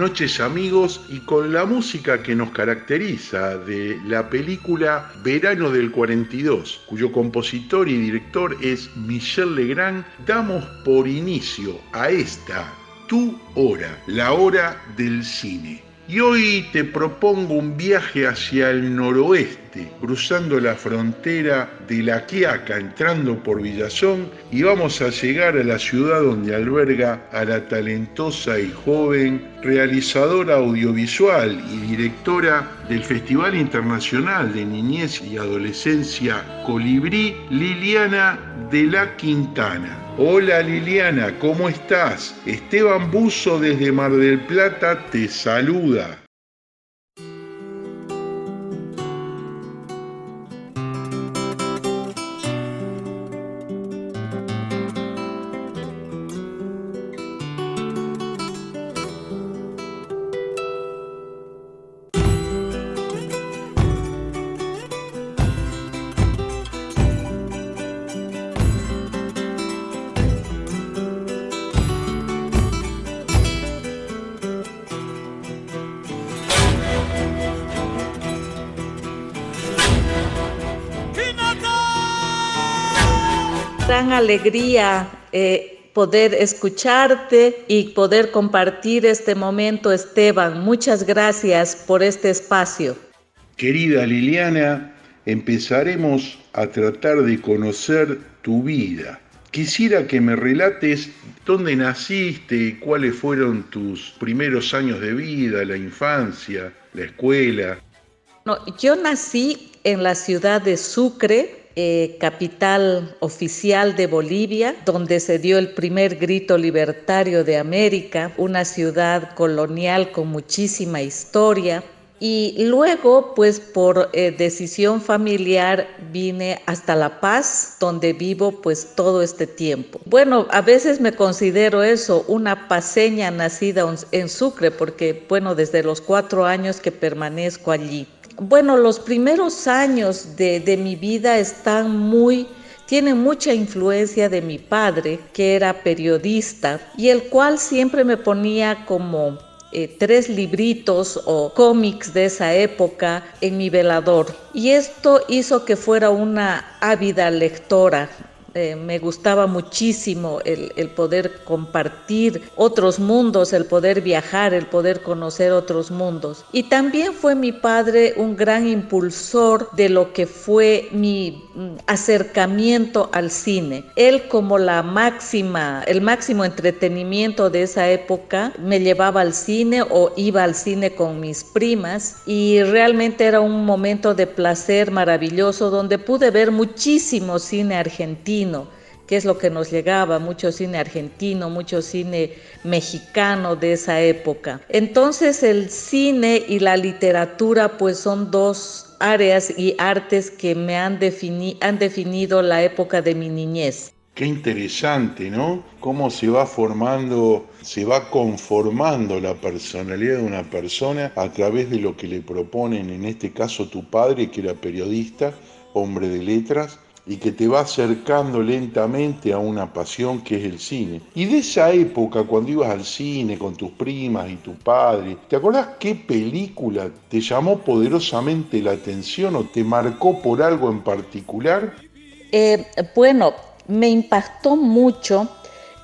Noches amigos y con la música que nos caracteriza de la película Verano del 42, cuyo compositor y director es Michel Legrand, damos por inicio a esta, tu hora, la hora del cine. Y hoy te propongo un viaje hacia el noroeste, cruzando la frontera de La Quiaca, entrando por Villazón, y vamos a llegar a la ciudad donde alberga a la talentosa y joven realizadora audiovisual y directora del Festival Internacional de Niñez y Adolescencia Colibrí, Liliana de la Quintana. Hola Liliana, ¿cómo estás? Esteban Buzo desde Mar del Plata te saluda. Alegría eh, poder escucharte y poder compartir este momento, Esteban. Muchas gracias por este espacio. Querida Liliana, empezaremos a tratar de conocer tu vida. Quisiera que me relates dónde naciste, cuáles fueron tus primeros años de vida, la infancia, la escuela. No, yo nací en la ciudad de Sucre, eh, capital oficial de Bolivia, donde se dio el primer grito libertario de América, una ciudad colonial con muchísima historia. Y luego, pues por eh, decisión familiar, vine hasta La Paz, donde vivo pues todo este tiempo. Bueno, a veces me considero eso, una paseña nacida en Sucre, porque bueno, desde los cuatro años que permanezco allí. Bueno, los primeros años de, mi vida están muy tienen mucha influencia de mi padre, que era periodista, y el cual siempre me ponía como eh, tres libritos o cómics de esa época en mi velador. Y esto hizo que fuera una ávida lectora. Eh, me gustaba muchísimo el, poder compartir otros mundos, el poder viajar, el poder conocer otros mundos. Y también fue mi padre un gran impulsor de lo que fue mi mm, acercamiento al cine. Él como la máxima, el máximo entretenimiento de esa época, me llevaba al cine o iba al cine con mis primas y realmente era un momento de placer maravilloso donde pude ver muchísimo cine argentino que es lo que nos llegaba, mucho cine argentino, mucho cine mexicano de esa época. Entonces el cine y la literatura pues son dos áreas y artes que me han, han definido la época de mi niñez. Qué interesante, ¿no? Cómo se va formando, se va conformando la personalidad de una persona a través de lo que le proponen, en este caso tu padre, que era periodista, hombre de letras, y que te va acercando lentamente a una pasión que es el cine. Y de esa época, cuando ibas al cine con tus primas y tu padre, ¿te acordás qué película te llamó poderosamente la atención o te marcó por algo en particular? Eh, bueno, me impactó mucho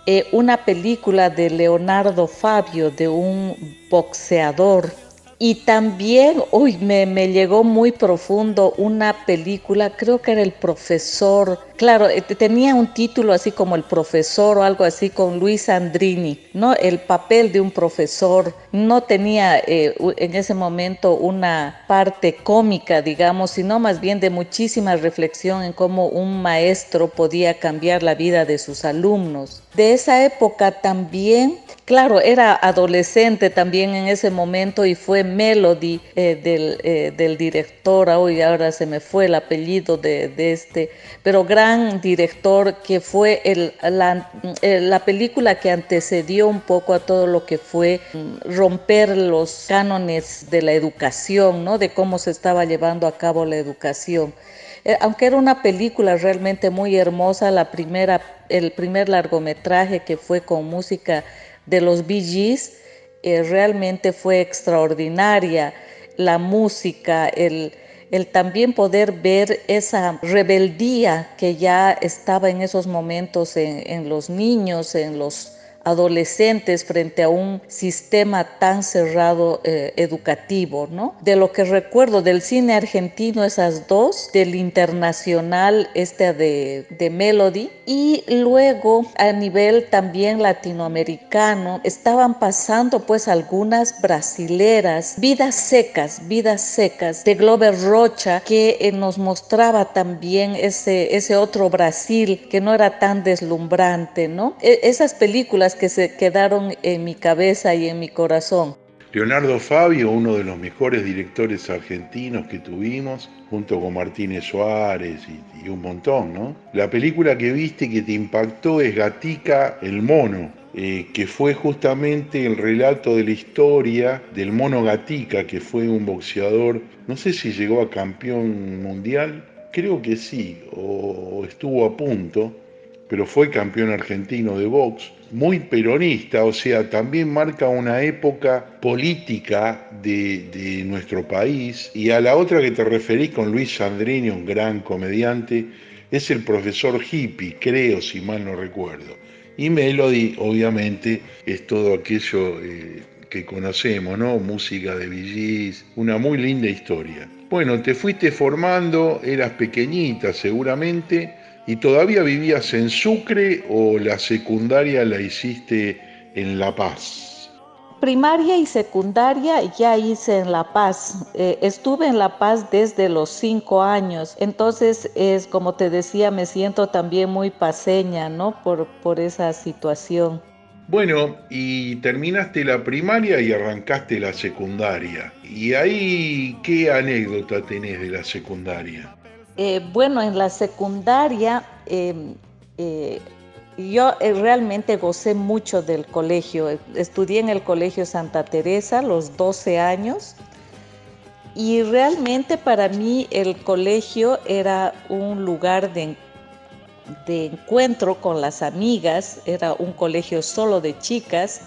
eh, una película de Leonardo Fabio, de un boxeador y también, uy, me, me, llegó muy profundo una película, creo que era El Profesor, claro, eh, tenía un título así como El Profesor o algo así con Luis Andrini, ¿no? El papel de un profesor no tenía eh, en ese momento una parte cómica, digamos, sino más bien de muchísima reflexión en cómo un maestro podía cambiar la vida de sus alumnos. De esa época también Claro, era adolescente también en ese momento y fue Melody eh, del, del, director, hoy ahora se me fue el apellido de, este, pero gran director que fue eh, la, película que antecedió un poco a todo lo que fue mm, romper los cánones de la educación, ¿no? de cómo se estaba llevando a cabo la educación aunque era una película realmente muy hermosa, la primera, el primer largometraje que fue con música de los Bee Gees, eh, realmente fue extraordinaria. La música, el, el también poder ver esa rebeldía que ya estaba en esos momentos en, en los niños, en los adolescentes frente a un sistema tan cerrado eh, educativo, ¿no? De lo que recuerdo del cine argentino, esas dos, del internacional, este de, de Melody, y luego a nivel también latinoamericano, estaban pasando pues algunas brasileras, vidas secas, vidas secas, de Glover Rocha, que eh, nos mostraba también ese, ese otro Brasil que no era tan deslumbrante, ¿no? E, esas películas que se quedaron en mi cabeza y en mi corazón. Leonardo Fabio, uno de los mejores directores argentinos que tuvimos, junto con Martínez Suárez y, un montón, ¿no? La película que viste que te impactó es Gatica el Mono, eh, que fue justamente el relato de la historia del mono Gatica, que fue un boxeador, no sé si llegó a campeón mundial, creo que sí, o estuvo a punto, pero fue campeón argentino de box muy peronista, o sea, también marca una época política de, nuestro país. Y a la otra que te referí con Luis Sandrini, un gran comediante, es el profesor hippie, creo, si mal no recuerdo. Y Melody, obviamente, es todo aquello eh, que conocemos, ¿no? Música de Villis, una muy linda historia. Bueno, te fuiste formando, eras pequeñita seguramente, ¿Y todavía vivías en Sucre o la secundaria la hiciste en La Paz? Primaria y secundaria ya hice en La Paz. Eh, estuve en La Paz desde los cinco años. Entonces, es como te decía, me siento también muy paseña, ¿no? Por, por esa situación. Bueno, y terminaste la primaria y arrancaste la secundaria. ¿Y ahí qué anécdota tenés de la secundaria? Eh, bueno, en la secundaria em, eh, yo eh, realmente gocé mucho del colegio. Estudié en el Colegio Santa Teresa los 12 años y realmente para mí el colegio era un lugar de, de encuentro con las amigas, era un colegio solo de chicas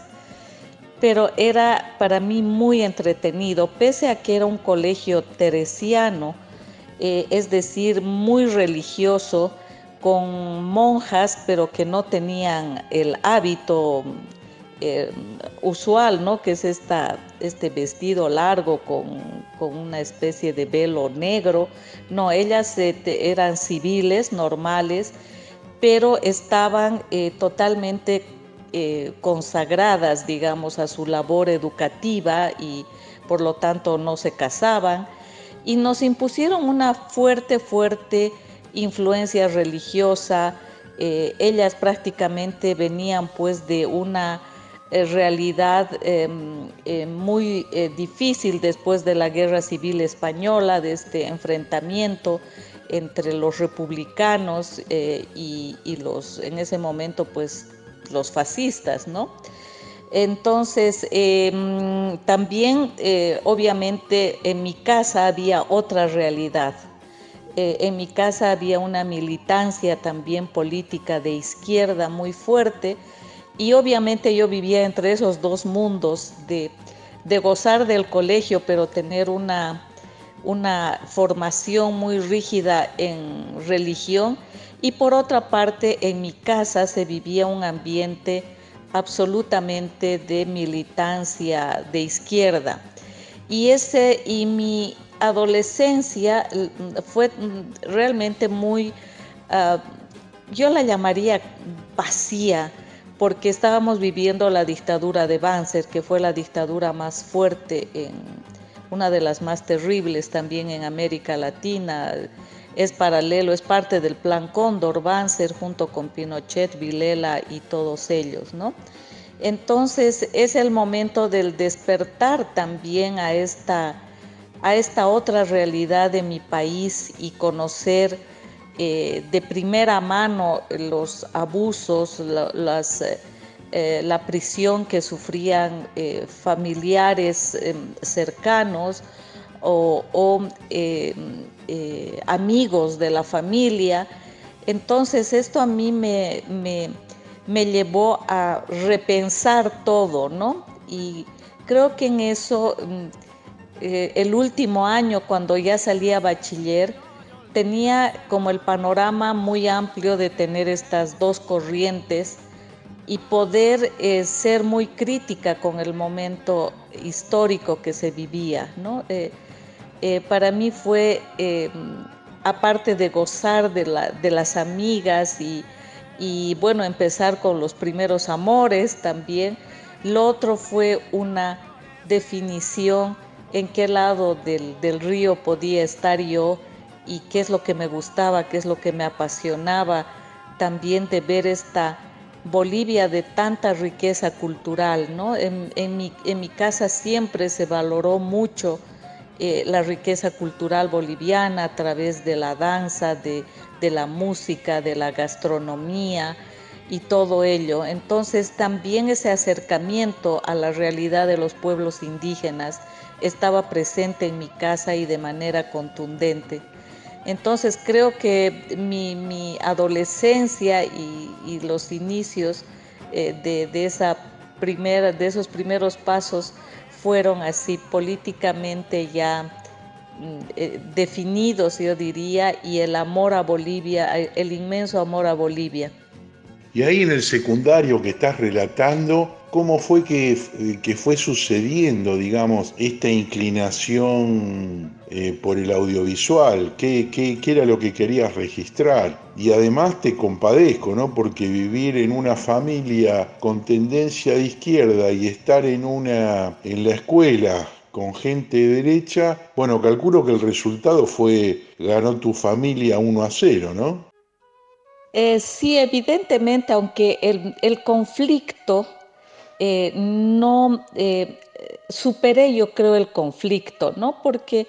pero era para mí muy entretenido, pese a que era un colegio teresiano eh, es decir, muy religioso, con monjas, pero que no tenían el hábito eh, usual, ¿no? que es esta, este vestido largo con, una especie de velo negro. No, ellas eh, eran civiles, normales, pero estaban totalmente consagradas, digamos, a su labor educativa y por lo tanto no se casaban y nos impusieron una fuerte, fuerte influencia religiosa. Eh, ellas prácticamente venían pues de una eh, realidad em, eh, muy difícil después de la guerra civil española, de este enfrentamiento entre los republicanos y, y, los, en ese momento pues los fascistas, ¿no? Entonces, em, también, eh, obviamente, en mi casa había otra realidad. Eh, en mi casa había una militancia también política de izquierda muy fuerte y obviamente yo vivía entre esos dos mundos de, gozar del colegio, pero tener una, una formación muy rígida en religión y por otra parte en mi casa se vivía un ambiente absolutamente de militancia de izquierda. Y, ese, y mi adolescencia fue realmente muy, ah, yo la llamaría vacía, porque estábamos viviendo la dictadura de Banzer, que fue la dictadura más fuerte, en, una de las más terribles también en América Latina es paralelo, es parte del plan Cóndor, Banzer junto con Pinochet, Vilela y todos ellos, ¿no? Entonces es el momento del despertar también a esta, a esta otra realidad de mi país y conocer eh, de primera mano los abusos, las, eh, la prisión que sufrían eh, familiares em, cercanos o, o eh, amigos de la familia. Entonces esto a mí me, me, llevó a repensar todo, ¿no? y creo que en eso, mm, eh, el último año, cuando ya salía bachiller, tenía como el panorama muy amplio de tener estas dos corrientes y poder eh, ser muy crítica con el momento histórico que se vivía. ¿no? Eh, eh, para mí fue, aparte de gozar de, la, de las amigas y, bueno, empezar con los primeros amores también, lo otro fue una definición en qué lado del, del río podía estar yo y qué es lo que me gustaba, qué es lo que me apasionaba también de ver esta Bolivia de tanta riqueza cultural, ¿no? En, mi, casa siempre se valoró mucho eh, la riqueza cultural boliviana a través de la danza, de, de la música, de la gastronomía y todo ello. Entonces también ese acercamiento a la realidad de los pueblos indígenas estaba presente en mi casa y de manera contundente. Entonces creo que mi, adolescencia y, los inicios eh, de, esa primera, de esos primeros pasos fueron así políticamente ya mm, eh, definidos, yo diría, y el amor a Bolivia, el inmenso amor a Bolivia. Y ahí en el secundario que estás relatando, ¿cómo fue que, fue sucediendo, digamos, esta inclinación eh, por el audiovisual? ¿Qué, ¿Qué, era lo que querías registrar? Y además te compadezco, ¿no? Porque vivir en una familia con tendencia de izquierda y estar en, una, en la escuela con gente derecha, bueno, calculo que el resultado fue, ganó tu familia 1 a 0, ¿no? Eh, sí, evidentemente, aunque el, conflicto eh, no eh, superé, yo creo, el conflicto, ¿no? Porque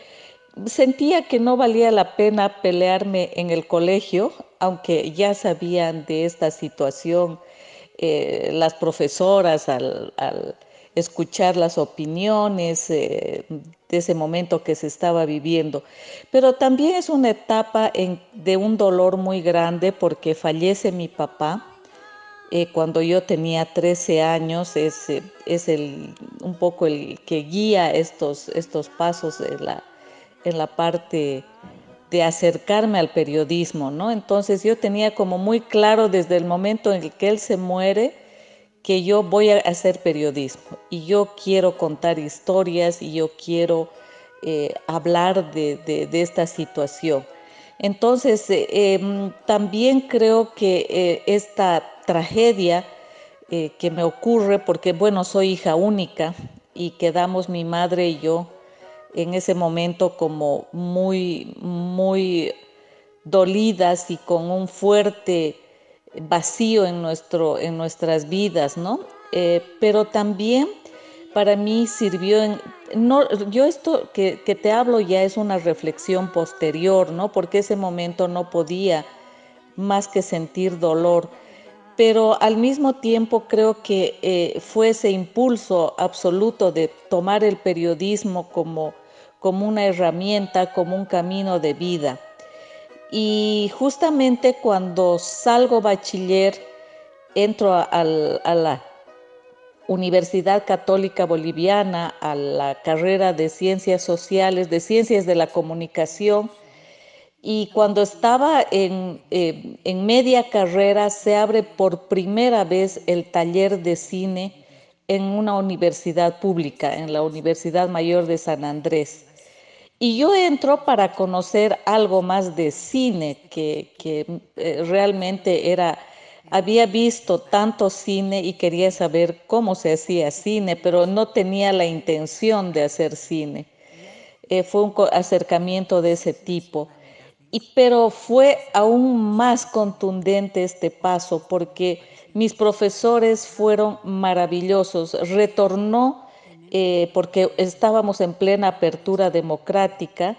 sentía que no valía la pena pelearme en el colegio, aunque ya sabían de esta situación las profesoras al escuchar las opiniones eh, de ese momento que se estaba viviendo. Pero también es una etapa de un dolor muy grande porque fallece mi papá. Eh, cuando yo tenía 13 años, es, es el, un poco el que guía estos, estos pasos en la, en la parte de acercarme al periodismo, ¿no? Entonces yo tenía como muy claro desde el momento en el que él se muere, que yo voy a hacer periodismo y yo quiero contar historias y yo quiero eh, hablar de, esta situación. Entonces, eh, em, también creo que eh, esta tragedia que me ocurre, porque bueno, soy hija única y quedamos mi madre y yo en ese momento como muy, muy dolidas y con un fuerte vacío en, nuestro, en nuestras vidas, ¿no? Eh, pero también para mí sirvió en... No, yo esto que, que, te hablo ya es una reflexión posterior, ¿no? Porque ese momento no podía más que sentir dolor, pero al mismo tiempo creo que eh, fue ese impulso absoluto de tomar el periodismo como, como una herramienta, como un camino de vida. Y justamente cuando salgo bachiller, entro a, la Universidad Católica Boliviana, a la carrera de Ciencias Sociales, de Ciencias de la Comunicación, y cuando estaba en, eh, en, media carrera se abre por primera vez el taller de cine en una universidad pública, en la Universidad Mayor de San Andrés. Y yo entro para conocer algo más de cine, que, eh, realmente era, había visto tanto cine y quería saber cómo se hacía cine, pero no tenía la intención de hacer cine. Eh, fue un acercamiento de ese tipo. Y, pero fue aún más contundente este paso porque mis profesores fueron maravillosos. Retornó eh, porque estábamos en plena apertura democrática,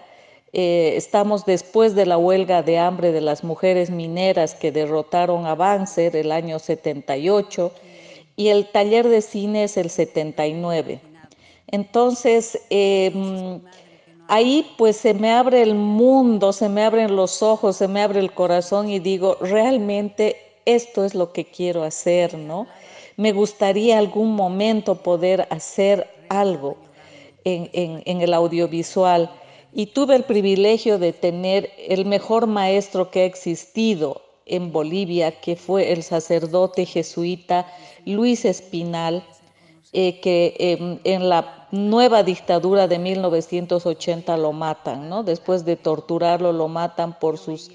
eh, estamos después de la huelga de hambre de las mujeres mineras que derrotaron a Banzer el año 78 y el taller de cine es el 79. Entonces, em, ahí pues se me abre el mundo, se me abren los ojos, se me abre el corazón y digo, realmente esto es lo que quiero hacer, ¿no? me gustaría algún momento poder hacer algo en, el audiovisual. Y tuve el privilegio de tener el mejor maestro que ha existido en Bolivia, que fue el sacerdote jesuita Luis Espinal, eh, que em, en la nueva dictadura de 1980 lo matan, ¿no? Después de torturarlo, lo matan por sus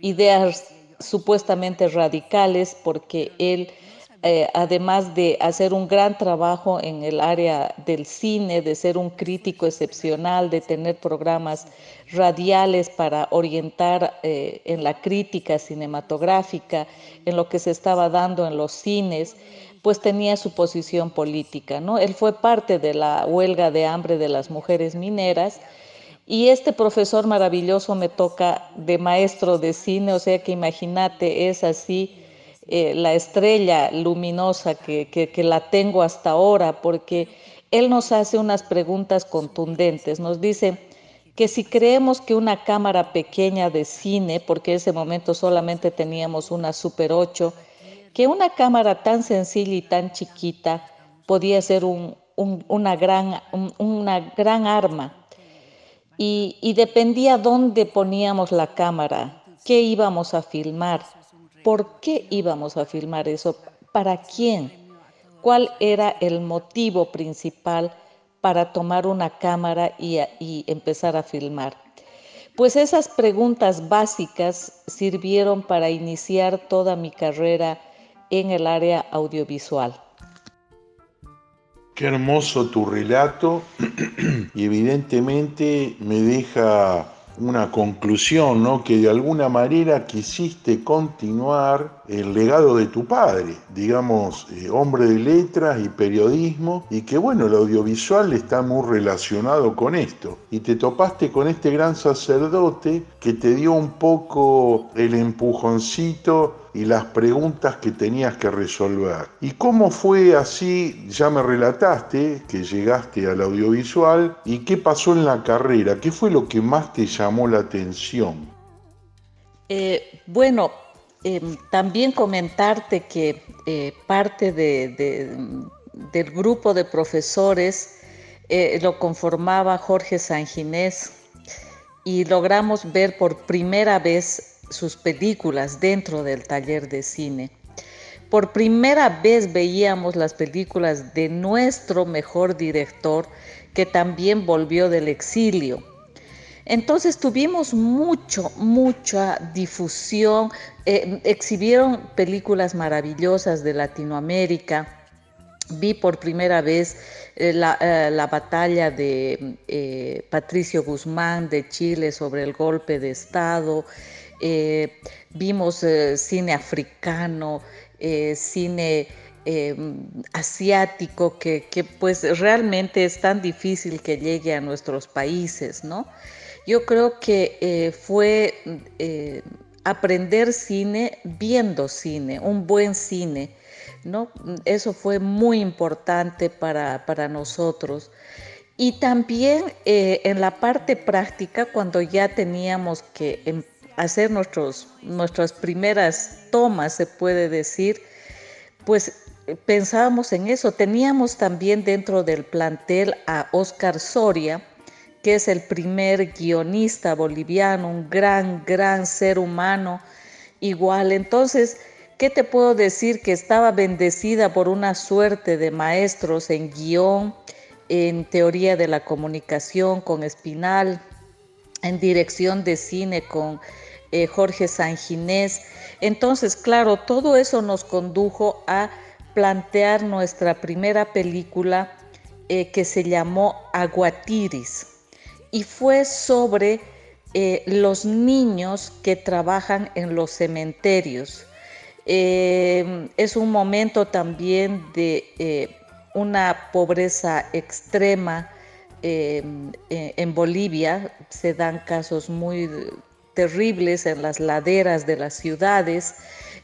ideas supuestamente radicales, porque él eh, además de hacer un gran trabajo en el área del cine, de ser un crítico excepcional, de tener programas radiales para orientar eh, en la crítica cinematográfica, en lo que se estaba dando en los cines, pues tenía su posición política. ¿no? Él fue parte de la huelga de hambre de las mujeres mineras. Y este profesor maravilloso me toca de maestro de cine, o sea que imagínate, es así eh, la estrella luminosa que, que, la tengo hasta ahora, porque él nos hace unas preguntas contundentes. Nos dice que si creemos que una cámara pequeña de cine, porque en ese momento solamente teníamos una Super 8, que una cámara tan sencilla y tan chiquita podía ser un, una, gran, una gran arma. Y, y dependía dónde poníamos la cámara, qué íbamos a filmar ¿Por qué íbamos a filmar eso? ¿Para quién? ¿Cuál era el motivo principal para tomar una cámara y, empezar a filmar? Pues esas preguntas básicas sirvieron para iniciar toda mi carrera en el área audiovisual. Qué hermoso tu relato y evidentemente me deja una conclusión, ¿no? Que de alguna manera quisiste continuar el legado de tu padre, digamos, eh, hombre de letras y periodismo, y que bueno, el audiovisual está muy relacionado con esto. Y te topaste con este gran sacerdote que te dio un poco el empujoncito y las preguntas que tenías que resolver. ¿Y cómo fue así? Ya me relataste que llegaste al audiovisual y qué pasó en la carrera, qué fue lo que más te llamó la atención. Eh, bueno, em, también comentarte que eh, parte del grupo de profesores eh, lo conformaba Jorge Sanginés y logramos ver por primera vez sus películas dentro del taller de cine. Por primera vez veíamos las películas de nuestro mejor director que también volvió del exilio. Entonces tuvimos mucho, mucha difusión, eh, exhibieron películas maravillosas de Latinoamérica. Vi por primera vez eh, la, eh, la, batalla de Patricio Guzmán de Chile sobre el golpe de Estado. Eh, vimos eh, cine africano, eh, cine asiático, que, pues realmente es tan difícil que llegue a nuestros países, ¿no? Yo creo que fue aprender cine viendo cine, un buen cine, ¿no? Eso fue muy importante para, para nosotros. Y también en la parte práctica, cuando ya teníamos que empezar hacer nuestros, nuestras primeras tomas, se puede decir, pues pensábamos en eso. Teníamos también dentro del plantel a Oscar Soria, que es el primer guionista boliviano, un gran, gran ser humano igual. Entonces, ¿qué te puedo decir? Que estaba bendecida por una suerte de maestros en guion, en teoría de la comunicación con Espinal, en dirección de cine con eh, Jorge Sanginés. Entonces, claro, todo eso nos condujo a plantear nuestra primera película eh, que se llamó Aguatiris y fue sobre eh, los niños que trabajan en los cementerios. es un momento también de una pobreza extrema en Bolivia, se dan casos muy terribles en las laderas de las ciudades.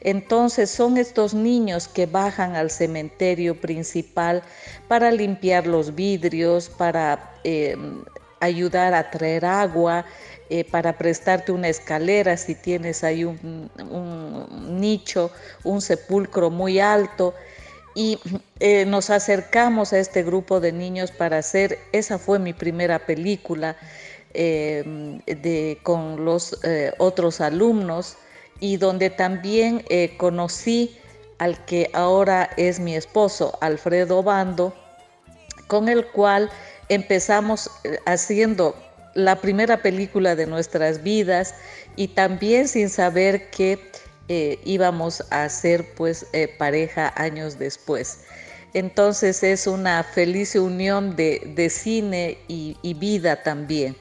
Entonces son estos niños que bajan al cementerio principal para limpiar los vidrios, para em, ayudar a traer agua, eh, para prestarte una escalera si tienes ahí un, nicho, un sepulcro muy alto. y eh, nos acercamos a este grupo de niños para hacer, esa fue mi primera película eh, de, con los eh, otros alumnos y donde también conocí al que ahora es mi esposo, Alfredo Bando, con el cual empezamos haciendo la primera película de nuestras vidas y también sin saber que eh, íbamos a ser pues eh, pareja años después. Entonces es una feliz unión de, cine y, y vida también.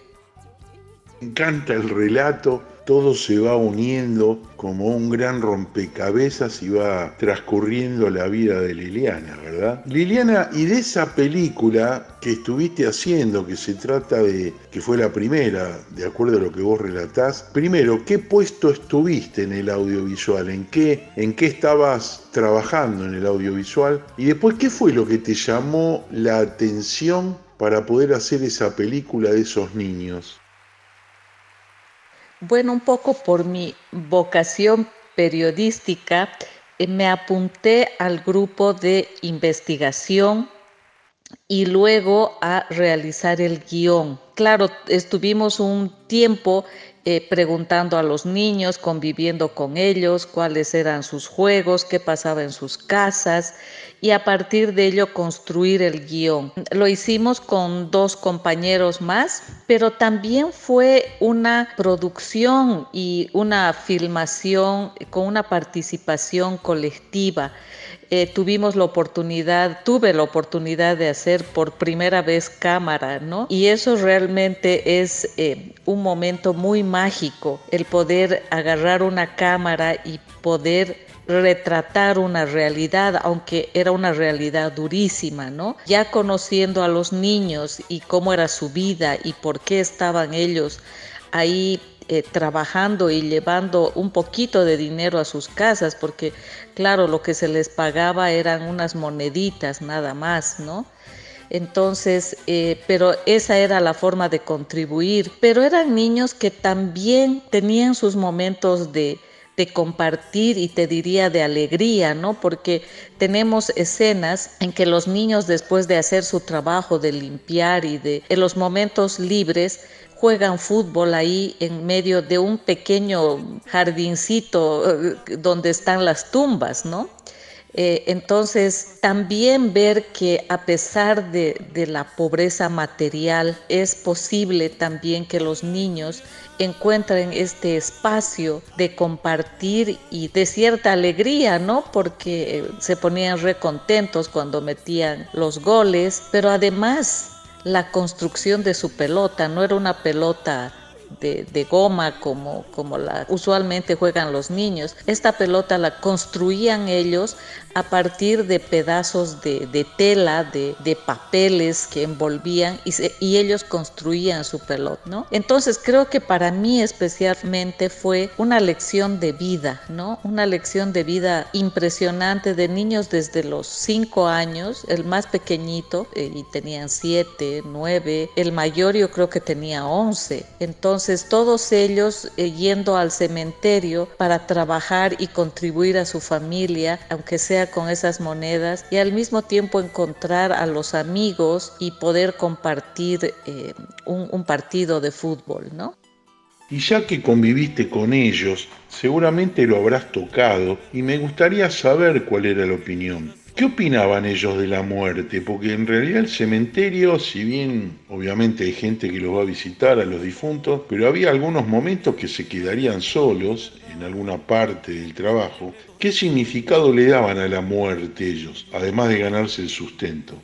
Me encanta el relato todo se va uniendo como un gran rompecabezas y va transcurriendo la vida de Liliana, ¿verdad? Liliana, y de esa película que estuviste haciendo, que se trata de, que fue la primera, de acuerdo a lo que vos relatás, primero, ¿qué puesto estuviste en el audiovisual? ¿En qué, en qué estabas trabajando en el audiovisual? Y después, ¿qué fue lo que te llamó la atención para poder hacer esa película de esos niños? Bueno, un poco por mi vocación periodística, eh, me apunté al grupo de investigación y luego a realizar el guion. Claro, estuvimos un tiempo eh, preguntando a los niños, conviviendo con ellos, cuáles eran sus juegos, qué pasaba en sus casas y a partir de ello construir el guion. Lo hicimos con dos compañeros más, pero también fue una producción y una filmación con una participación colectiva. Eh, tuvimos la oportunidad, tuve la oportunidad de hacer por primera vez cámara, ¿no? Y eso realmente es eh, un momento muy mágico, el poder agarrar una cámara y poder retratar una realidad, aunque era una realidad durísima, ¿no? Ya conociendo a los niños y cómo era su vida y por qué estaban ellos ahí eh, trabajando y llevando un poquito de dinero a sus casas, porque claro, lo que se les pagaba eran unas moneditas nada más, ¿no? Entonces, eh, pero esa era la forma de contribuir. Pero eran niños que también tenían sus momentos de, de compartir y te diría de alegría, ¿no? Porque tenemos escenas en que los niños después de hacer su trabajo de limpiar y de en los momentos libres juegan fútbol ahí en medio de un pequeño jardincito eh, donde están las tumbas, ¿no? Eh, entonces, también ver que a pesar de, de, la pobreza material, es posible también que los niños encuentren este espacio de compartir y de cierta alegría, ¿no? Porque se ponían recontentos cuando metían los goles, pero además la construcción de su pelota, no era una pelota de, goma como, como la usualmente juegan los niños. Esta pelota la construían ellos a partir de pedazos de, tela, de, papeles que envolvían y, y, ellos construían su pelota, ¿no? Entonces creo que para mí especialmente fue una lección de vida, ¿no? Una lección de vida impresionante de niños desde los cinco años, el más pequeñito, eh, y tenían siete, nueve, el mayor yo creo que tenía once. Entonces todos ellos eh, yendo al cementerio para trabajar y contribuir a su familia, aunque sea con esas monedas y al mismo tiempo encontrar a los amigos y poder compartir eh, un, un partido de fútbol, ¿no? Y ya que conviviste con ellos, seguramente lo habrás tocado y me gustaría saber cuál era la opinión. ¿Qué opinaban ellos de la muerte? Porque en realidad el cementerio, si bien obviamente hay gente que los va a visitar a los difuntos, pero había algunos momentos que se quedarían solos en alguna parte del trabajo. ¿Qué significado le daban a la muerte ellos, además de ganarse el sustento?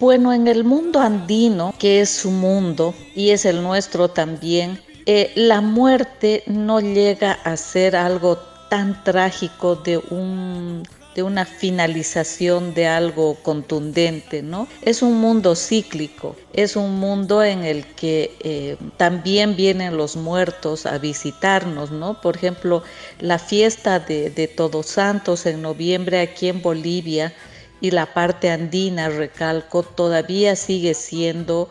Bueno, en el mundo andino, que es su mundo y es el nuestro también, eh, la muerte no llega a ser algo tan trágico de un de una finalización de algo contundente, ¿no? Es un mundo cíclico, es un mundo en el que eh, también vienen los muertos a visitarnos, ¿no? Por ejemplo, la fiesta de, Todos Santos en noviembre aquí en Bolivia y la parte andina, recalco, todavía sigue siendo,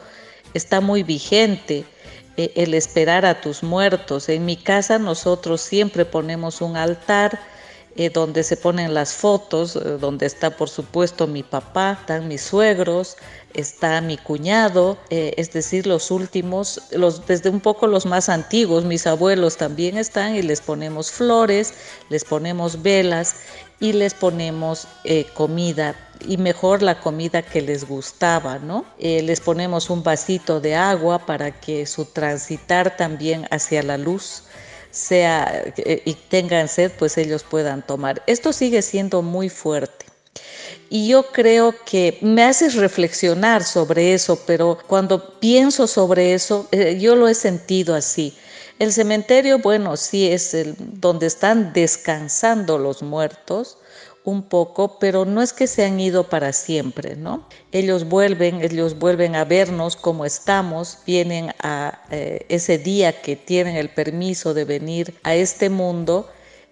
está muy vigente eh, el esperar a tus muertos. En mi casa nosotros siempre ponemos un altar, eh, donde se ponen las fotos, eh, donde está por supuesto mi papá, están mis suegros, está mi cuñado, eh, es decir, los últimos, los, desde un poco los más antiguos, mis abuelos también están y les ponemos flores, les ponemos velas y les ponemos comida y mejor la comida que les gustaba, ¿no? les ponemos un vasito de agua para que su transitar también hacia la luz sea eh, y tengan sed, pues ellos puedan tomar. Esto sigue siendo muy fuerte. Y yo creo que me haces reflexionar sobre eso, pero cuando pienso sobre eso, eh, yo lo he sentido así. El cementerio, bueno, sí es el, donde están descansando los muertos, un poco, pero no es que se han ido para siempre, ¿no? Ellos vuelven, ellos vuelven a vernos como estamos, vienen a eh, ese día que tienen el permiso de venir a este mundo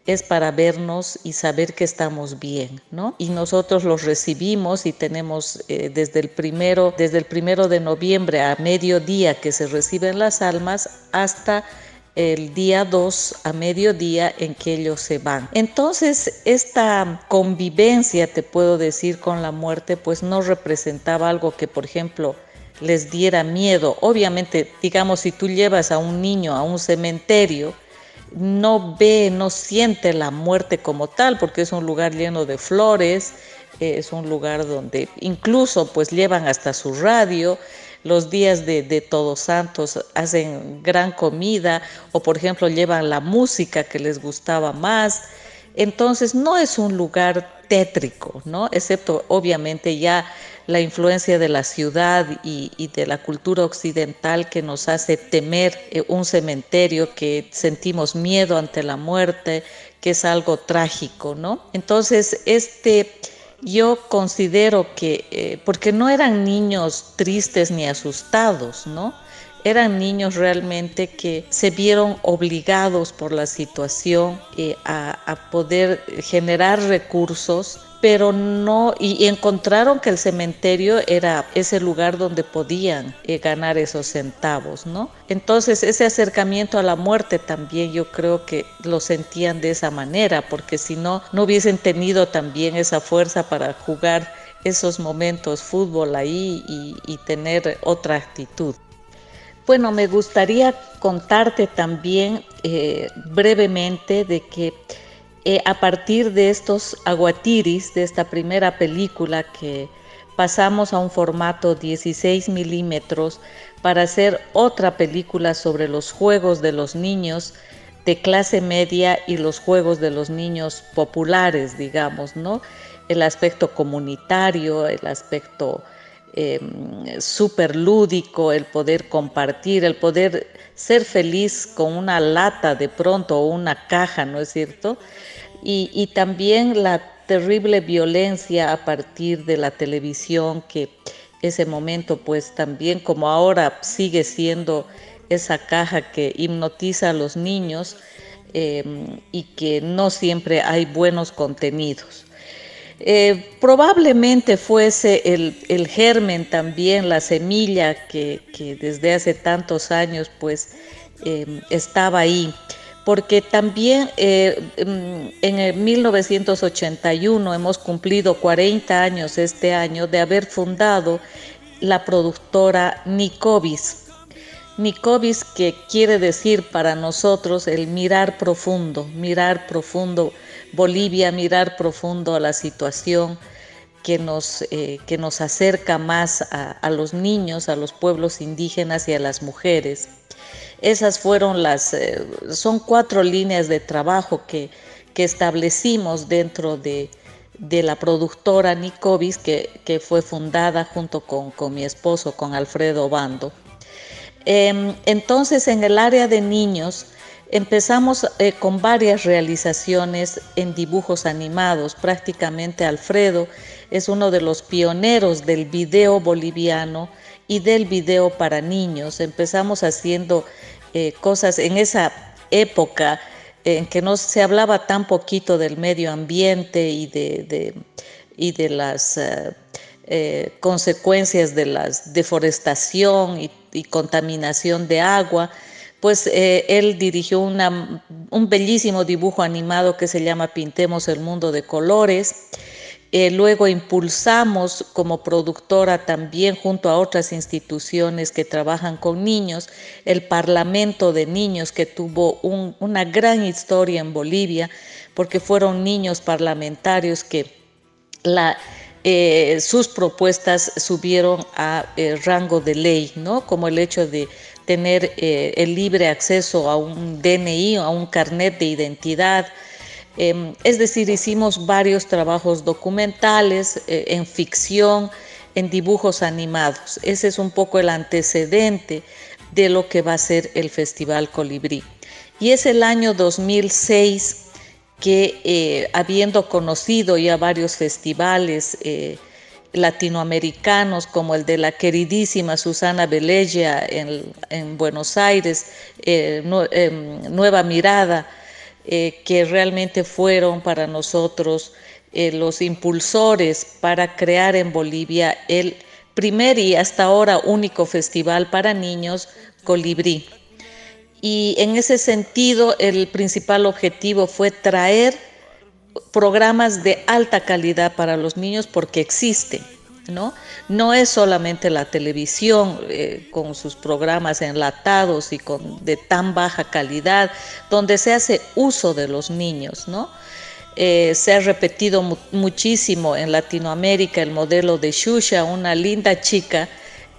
es para vernos y saber que estamos bien, ¿no? Y nosotros los recibimos y tenemos eh, desde el primero, desde el primero de noviembre a mediodía que se reciben las almas hasta el día 2 a mediodía en que ellos se van. Entonces, esta convivencia, te puedo decir, con la muerte, pues no representaba algo que, por ejemplo, les diera miedo. Obviamente, digamos, si tú llevas a un niño a un cementerio, no ve, no siente la muerte como tal, porque es un lugar lleno de flores, es un lugar donde incluso pues llevan hasta su radio, los días de, Todos Santos hacen gran comida o por ejemplo llevan la música que les gustaba más. Entonces no es un lugar tétrico, ¿no? Excepto obviamente ya la influencia de la ciudad y, de la cultura occidental que nos hace temer eh, un cementerio, que sentimos miedo ante la muerte, que es algo trágico, ¿no? Entonces, este yo considero que, eh, porque no eran niños tristes ni asustados, ¿no? Eran niños realmente que se vieron obligados por la situación eh, a, poder generar recursos pero no, y, encontraron que el cementerio era ese lugar donde podían eh, ganar esos centavos, ¿no? Entonces ese acercamiento a la muerte también yo creo que lo sentían de esa manera, porque si no, no hubiesen tenido también esa fuerza para jugar esos momentos fútbol ahí y, tener otra actitud. Bueno, me gustaría contarte también eh, brevemente de que eh, a partir de estos aguatiris, de esta primera película que pasamos a un formato 16 milímetros para hacer otra película sobre los juegos de los niños de clase media y los juegos de los niños populares, digamos, ¿no? El aspecto comunitario, el aspecto eh, súper lúdico, el poder compartir, el poder ser feliz con una lata de pronto o una caja, ¿no es cierto? y, también la terrible violencia a partir de la televisión que ese momento pues también como ahora sigue siendo esa caja que hipnotiza a los niños em, y que no siempre hay buenos contenidos. Eh, probablemente fuese el, germen también, la semilla que, desde hace tantos años pues em, estaba ahí porque también eh, mm, en el 1981 hemos cumplido 40 años este año de haber fundado la productora Nicobis. Nicobis que quiere decir para nosotros el mirar profundo, mirar profundo Bolivia, mirar profundo a la situación que nos, eh, que nos acerca más a, los niños, a los pueblos indígenas y a las mujeres. Esas fueron las, eh, son cuatro líneas de trabajo que, establecimos dentro de, la productora Nicobis, que, fue fundada junto con, mi esposo, con Alfredo Bando. Em, entonces, en el área de niños, empezamos eh, con varias realizaciones en dibujos animados. Prácticamente Alfredo es uno de los pioneros del video boliviano y del video para niños. Empezamos haciendo eh, cosas en esa época en que no se hablaba tan poquito del medio ambiente y de, las eh, consecuencias de la deforestación y, contaminación de agua, pues eh, él dirigió un bellísimo dibujo animado que se llama Pintemos el Mundo de Colores. Eh, luego impulsamos como productora también junto a otras instituciones que trabajan con niños, el Parlamento de Niños que tuvo una gran historia en Bolivia porque fueron niños parlamentarios que eh, sus propuestas subieron a rango de ley, ¿no? como el hecho de tener eh, el libre acceso a un DNI, a un carnet de identidad. Em, es decir, hicimos varios trabajos documentales eh, en ficción, en dibujos animados. Ese es un poco el antecedente de lo que va a ser el Festival Colibrí. Y es el año 2006 que, eh, habiendo conocido ya varios festivales, latinoamericanos como el de la queridísima Susana Belella en, Buenos Aires, eh, Nueva Mirada, eh, que realmente fueron para nosotros eh, los impulsores para crear en Bolivia el primer y hasta ahora único festival para niños colibrí. Y en ese sentido el principal objetivo fue traer programas de alta calidad para los niños porque existen. ¿No? no es solamente la televisión eh, con sus programas enlatados y con de tan baja calidad, donde se hace uso de los niños, ¿no? Eh, se ha repetido muchísimo en Latinoamérica el modelo de Shusha, una linda chica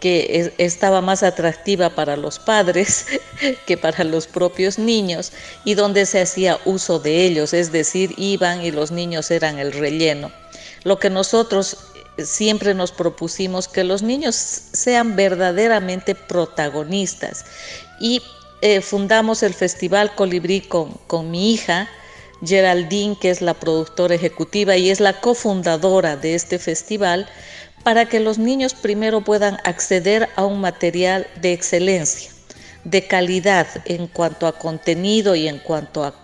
que estaba más atractiva para los padres que para los propios niños y donde se hacía uso de ellos, es decir, iban y los niños eran el relleno. Lo que nosotros siempre nos propusimos que los niños sean verdaderamente protagonistas y eh, fundamos el Festival Colibrí con, con mi hija, Geraldine, que es la productora ejecutiva y es la cofundadora de este festival, para que los niños primero puedan acceder a un material de excelencia, de calidad en cuanto a contenido y en cuanto a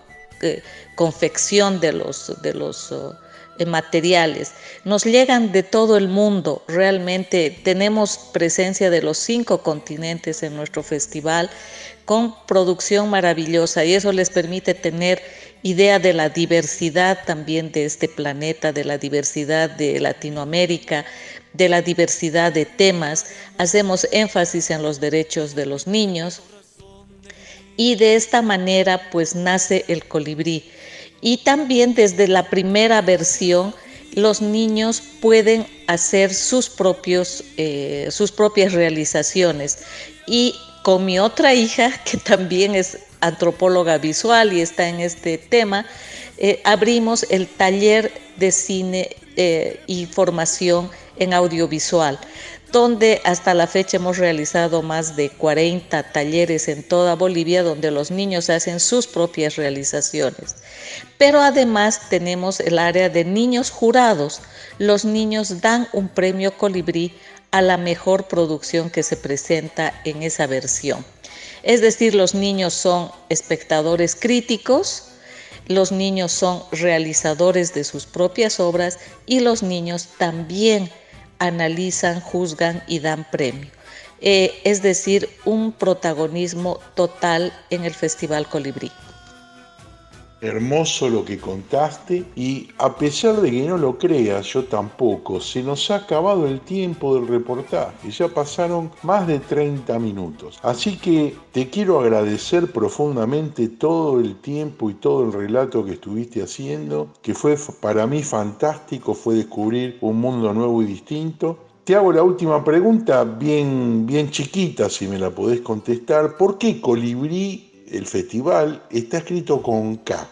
eh, confección de los, de los oh, eh, materiales. Nos llegan de todo el mundo, realmente tenemos presencia de los cinco continentes en nuestro festival con producción maravillosa y eso les permite tener idea de la diversidad también de este planeta, de la diversidad de Latinoamérica, de la diversidad de temas, hacemos énfasis en los derechos de los niños y de esta manera pues nace el colibrí. Y también desde la primera versión los niños pueden hacer sus, propios, eh, sus propias realizaciones. Y con mi otra hija, que también es antropóloga visual y está en este tema, eh, abrimos el taller de cine eh, y formación en audiovisual, donde hasta la fecha hemos realizado más de 40 talleres en toda Bolivia donde los niños hacen sus propias realizaciones. Pero además tenemos el área de niños jurados. Los niños dan un premio colibrí a la mejor producción que se presenta en esa versión. Es decir, los niños son espectadores críticos, los niños son realizadores de sus propias obras y los niños también analizan, juzgan y dan premio. Eh, es decir, un protagonismo total en el Festival Colibrí. Hermoso lo que contaste y a pesar de que no lo creas, yo tampoco, se nos ha acabado el tiempo del reportaje, ya pasaron más de 30 minutos. Así que te quiero agradecer profundamente todo el tiempo y todo el relato que estuviste haciendo, que fue para mí fantástico, fue descubrir un mundo nuevo y distinto. Te hago la última pregunta, bien, bien chiquita, si me la podés contestar. ¿Por qué Colibrí el festival está escrito con K.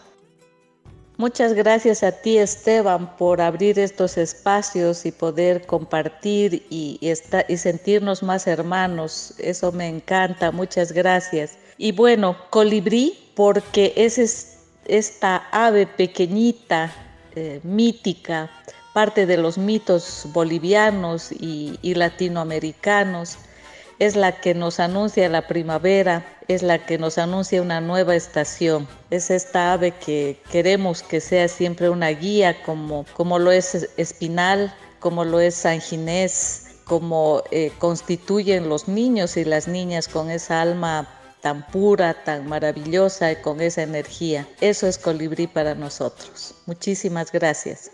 Muchas gracias a ti Esteban por abrir estos espacios y poder compartir y, y, sentirnos más hermanos. Eso me encanta, muchas gracias. Y bueno, colibrí porque es esta ave pequeñita, eh, mítica, parte de los mitos bolivianos y latinoamericanos es la que nos anuncia la primavera, es la que nos anuncia una nueva estación. Es esta ave que queremos que sea siempre una guía, como, como lo es Espinal, como lo es San Ginés, como eh, constituyen los niños y las niñas con esa alma tan pura, tan maravillosa y con esa energía. Eso es colibrí para nosotros. Muchísimas gracias.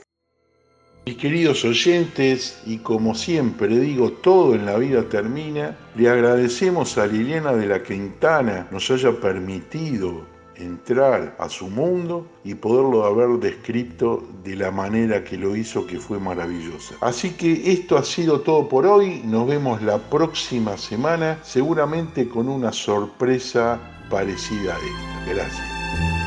Mis queridos oyentes, y como siempre digo, todo en la vida termina, le agradecemos a Liliana de la Quintana nos haya permitido entrar a su mundo y poderlo haber descrito de la manera que lo hizo, que fue maravillosa. Así que esto ha sido todo por hoy, nos vemos la próxima semana, seguramente con una sorpresa parecida a esta. Gracias.